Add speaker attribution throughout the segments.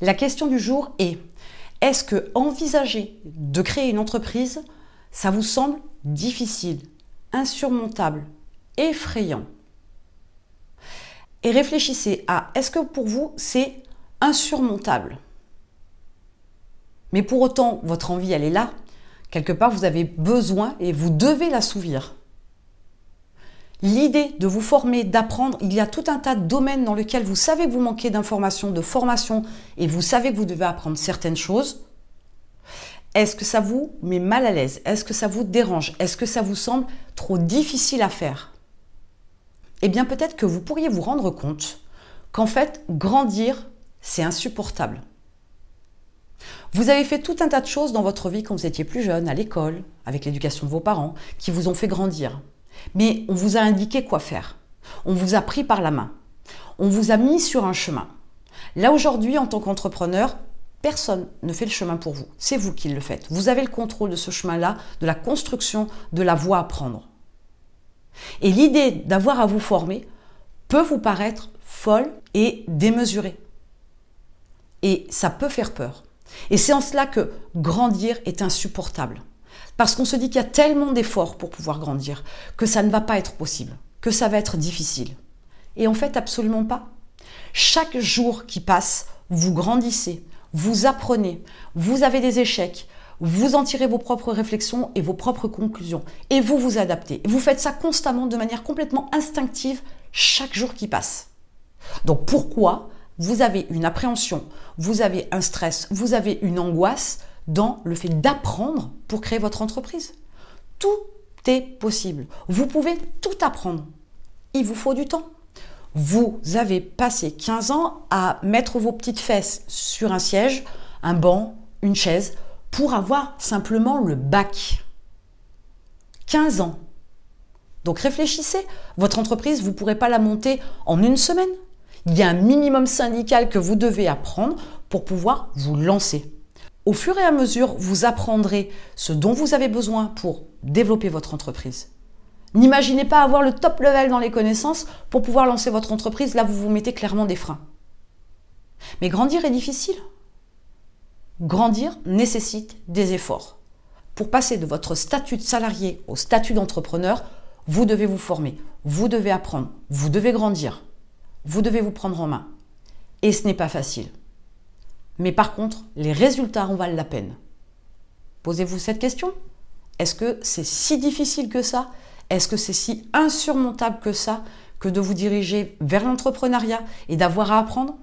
Speaker 1: La question du jour est est-ce que envisager de créer une entreprise, ça vous semble difficile, insurmontable, effrayant? Et réfléchissez à est-ce que pour vous c'est insurmontable? Mais pour autant, votre envie, elle est là. Quelque part, vous avez besoin et vous devez l'assouvir. L'idée de vous former, d'apprendre, il y a tout un tas de domaines dans lesquels vous savez que vous manquez d'informations, de formation, et vous savez que vous devez apprendre certaines choses. Est-ce que ça vous met mal à l'aise? Est-ce que ça vous dérange? Est-ce que ça vous semble trop difficile à faire? Eh bien peut-être que vous pourriez vous rendre compte qu'en fait, grandir, c'est insupportable. Vous avez fait tout un tas de choses dans votre vie quand vous étiez plus jeune, à l'école, avec l'éducation de vos parents, qui vous ont fait grandir. Mais on vous a indiqué quoi faire. On vous a pris par la main. On vous a mis sur un chemin. Là aujourd'hui, en tant qu'entrepreneur, personne ne fait le chemin pour vous. C'est vous qui le faites. Vous avez le contrôle de ce chemin-là, de la construction, de la voie à prendre. Et l'idée d'avoir à vous former peut vous paraître folle et démesurée. Et ça peut faire peur. Et c'est en cela que grandir est insupportable. Parce qu'on se dit qu'il y a tellement d'efforts pour pouvoir grandir que ça ne va pas être possible, que ça va être difficile. Et en fait, absolument pas. Chaque jour qui passe, vous grandissez, vous apprenez, vous avez des échecs, vous en tirez vos propres réflexions et vos propres conclusions. Et vous vous adaptez. Vous faites ça constamment de manière complètement instinctive chaque jour qui passe. Donc pourquoi vous avez une appréhension, vous avez un stress, vous avez une angoisse dans le fait d'apprendre pour créer votre entreprise. Tout est possible. Vous pouvez tout apprendre. Il vous faut du temps. Vous avez passé 15 ans à mettre vos petites fesses sur un siège, un banc, une chaise, pour avoir simplement le bac. 15 ans. Donc réfléchissez, votre entreprise, vous ne pourrez pas la monter en une semaine. Il y a un minimum syndical que vous devez apprendre pour pouvoir vous lancer. Au fur et à mesure, vous apprendrez ce dont vous avez besoin pour développer votre entreprise. N'imaginez pas avoir le top level dans les connaissances pour pouvoir lancer votre entreprise. Là, vous vous mettez clairement des freins. Mais grandir est difficile. Grandir nécessite des efforts. Pour passer de votre statut de salarié au statut d'entrepreneur, vous devez vous former, vous devez apprendre, vous devez grandir, vous devez vous prendre en main. Et ce n'est pas facile. Mais par contre, les résultats en valent la peine. Posez-vous cette question. Est-ce que c'est si difficile que ça? Est-ce que c'est si insurmontable que ça que de vous diriger vers l'entrepreneuriat et d'avoir à apprendre?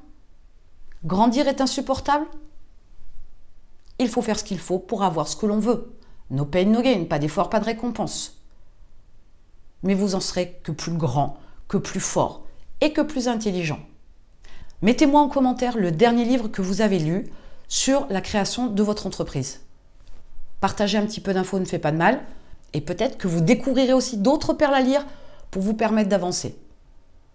Speaker 1: Grandir est insupportable? Il faut faire ce qu'il faut pour avoir ce que l'on veut. No pain, no gain, pas d'effort, pas de récompense. Mais vous en serez que plus grand, que plus fort et que plus intelligent. Mettez-moi en commentaire le dernier livre que vous avez lu sur la création de votre entreprise. Partager un petit peu d'infos ne fait pas de mal et peut-être que vous découvrirez aussi d'autres perles à lire pour vous permettre d'avancer.